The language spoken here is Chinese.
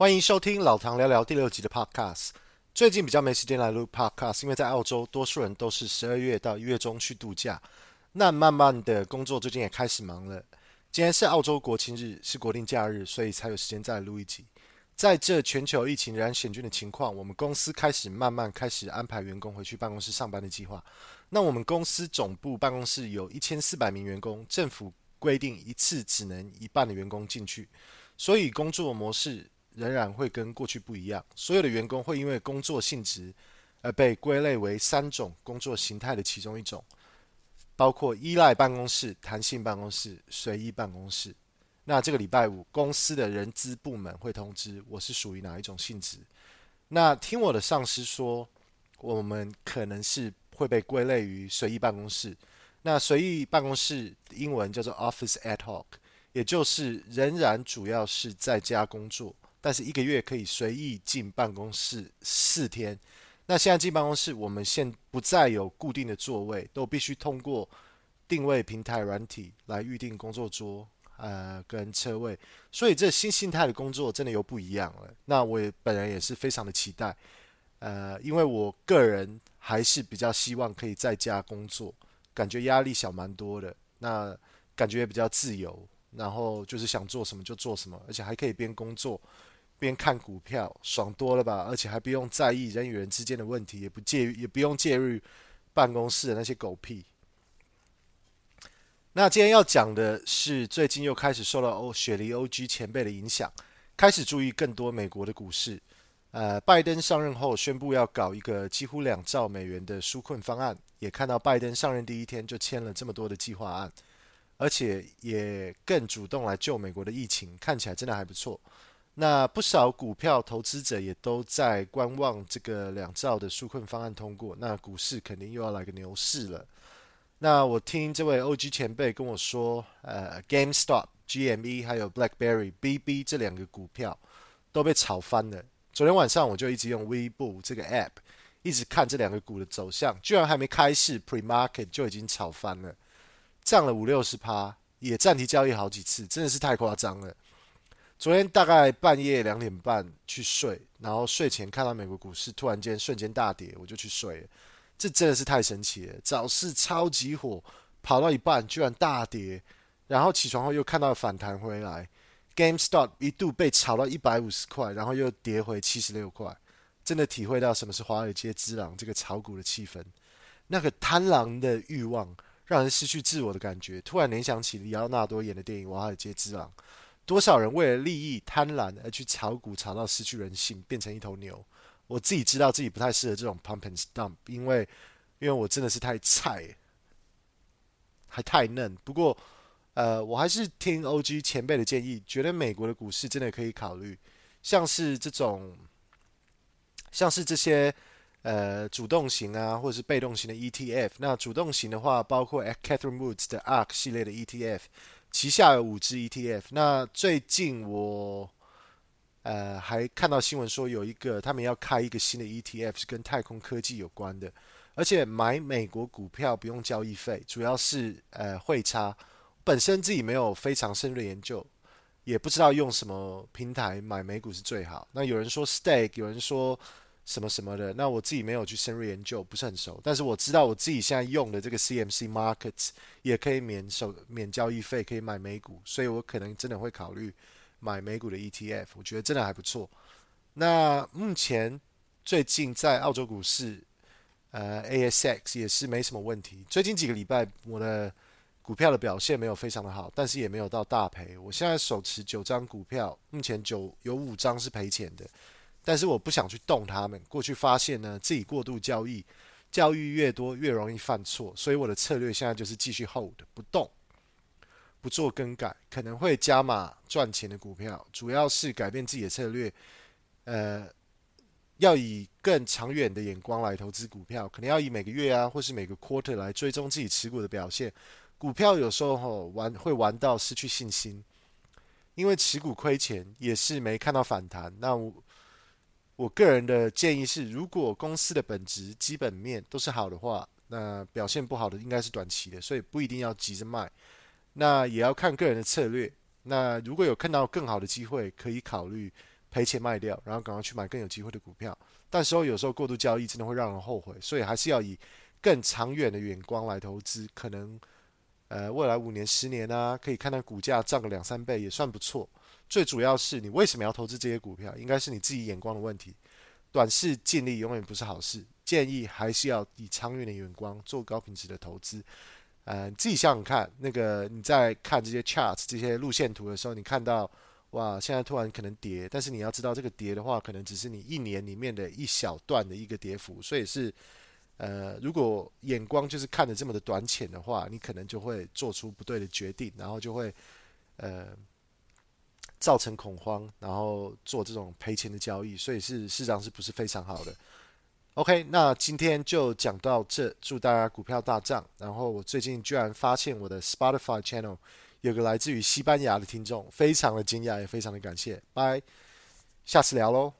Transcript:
欢迎收听老唐聊聊第六集的 Podcast。最近比较没时间来录 Podcast，因为在澳洲，多数人都是十二月到一月中去度假。那慢慢的工作最近也开始忙了。今天是澳洲国庆日，是国定假日，所以才有时间再来录一集。在这全球疫情仍然险峻的情况，我们公司开始慢慢开始安排员工回去办公室上班的计划。那我们公司总部办公室有一千四百名员工，政府规定一次只能一半的员工进去，所以工作模式仍然会跟过去不一样。所有的员工会因为工作性质而被归类为三种工作形态的其中一种。包括依赖办公室、弹性办公室、随意办公室。那这个礼拜五，公司的人资部门会通知我是属于哪一种性质。那听我的上司说，我们可能是会被归类于随意办公室。那随意办公室英文叫做 Office Ad Hoc，也就是仍然主要是在家工作，但是一个月可以随意进办公室四天。那现在进办公室，我们现不再有固定的座位，都必须通过定位平台软体来预定工作桌，呃，跟车位。所以这新形态的工作真的又不一样了。那我也本人也是非常的期待，呃，因为我个人还是比较希望可以在家工作，感觉压力小蛮多的，那感觉也比较自由，然后就是想做什么就做什么，而且还可以边工作。边看股票，爽多了吧？而且还不用在意人与人之间的问题，也不介也不用介入办公室的那些狗屁。那今天要讲的是，最近又开始受到欧雪梨 OG 前辈的影响，开始注意更多美国的股市。呃，拜登上任后宣布要搞一个几乎两兆美元的纾困方案，也看到拜登上任第一天就签了这么多的计划案，而且也更主动来救美国的疫情，看起来真的还不错。那不少股票投资者也都在观望这个两兆的纾困方案通过，那股市肯定又要来个牛市了。那我听这位 OG 前辈跟我说，呃，GameStop、GME 还有 BlackBerry、BB 这两个股票都被炒翻了。昨天晚上我就一直用 Webo 这个 App，一直看这两个股的走向，居然还没开市 Pre-Market 就已经炒翻了，涨了五六十趴，也暂停交易好几次，真的是太夸张了。昨天大概半夜两点半去睡，然后睡前看到美国股市突然间瞬间大跌，我就去睡了。这真的是太神奇了！早市超级火，跑到一半居然大跌，然后起床后又看到反弹回来。GameStop 一度被炒到一百五十块，然后又跌回七十六块，真的体会到什么是华尔街之狼这个炒股的气氛。那个贪狼的欲望让人失去自我的感觉，突然联想起李奥纳多演的电影《华尔街之狼》。多少人为了利益贪婪而去炒股，炒到失去人性，变成一头牛？我自己知道自己不太适合这种 pump and dump，因为因为我真的是太菜，还太嫩。不过，呃，我还是听 OG 前辈的建议，觉得美国的股市真的可以考虑，像是这种，像是这些呃主动型啊，或者是被动型的 ETF。那主动型的话，包括 Catherine Woods 的 ARK 系列的 ETF。旗下有五只 ETF，那最近我呃还看到新闻说有一个他们要开一个新的 ETF 是跟太空科技有关的，而且买美国股票不用交易费，主要是呃汇差。本身自己没有非常深入的研究，也不知道用什么平台买美股是最好。那有人说 Stake，有人说。什么什么的，那我自己没有去深入研究，不是很熟。但是我知道我自己现在用的这个 CMC Markets 也可以免手免交易费，可以买美股，所以我可能真的会考虑买美股的 ETF，我觉得真的还不错。那目前最近在澳洲股市，呃，ASX 也是没什么问题。最近几个礼拜我的股票的表现没有非常的好，但是也没有到大赔。我现在手持九张股票，目前九有五张是赔钱的。但是我不想去动他们。过去发现呢，自己过度交易，交易越多越容易犯错，所以我的策略现在就是继续 hold 不动，不做更改，可能会加码赚钱的股票，主要是改变自己的策略。呃，要以更长远的眼光来投资股票，可能要以每个月啊，或是每个 quarter 来追踪自己持股的表现。股票有时候吼玩会玩到失去信心，因为持股亏钱也是没看到反弹。那我我。个人的建议是，如果公司的本质基本面都是好的话，那表现不好的应该是短期的，所以不一定要急着卖。那也要看个人的策略。那如果有看到更好的机会，可以考虑赔钱卖掉，然后赶快去买更有机会的股票。但时候有时候过度交易真的会让人后悔，所以还是要以更长远的眼光来投资。可能呃未来五年、十年啊，可以看到股价涨个两三倍也算不错。最主要是你为什么要投资这些股票，应该是你自己眼光的问题。短视尽力永远不是好事，建议还是要以长远的眼光做高品质的投资。嗯、呃，自己想想看，那个你在看这些 charts 这些路线图的时候，你看到哇，现在突然可能跌，但是你要知道这个跌的话，可能只是你一年里面的一小段的一个跌幅，所以是呃，如果眼光就是看得这么的短浅的话，你可能就会做出不对的决定，然后就会呃。造成恐慌，然后做这种赔钱的交易，所以是市场是不是非常好的？OK，那今天就讲到这，祝大家股票大涨。然后我最近居然发现我的 Spotify channel 有个来自于西班牙的听众，非常的惊讶，也非常的感谢。拜，下次聊喽。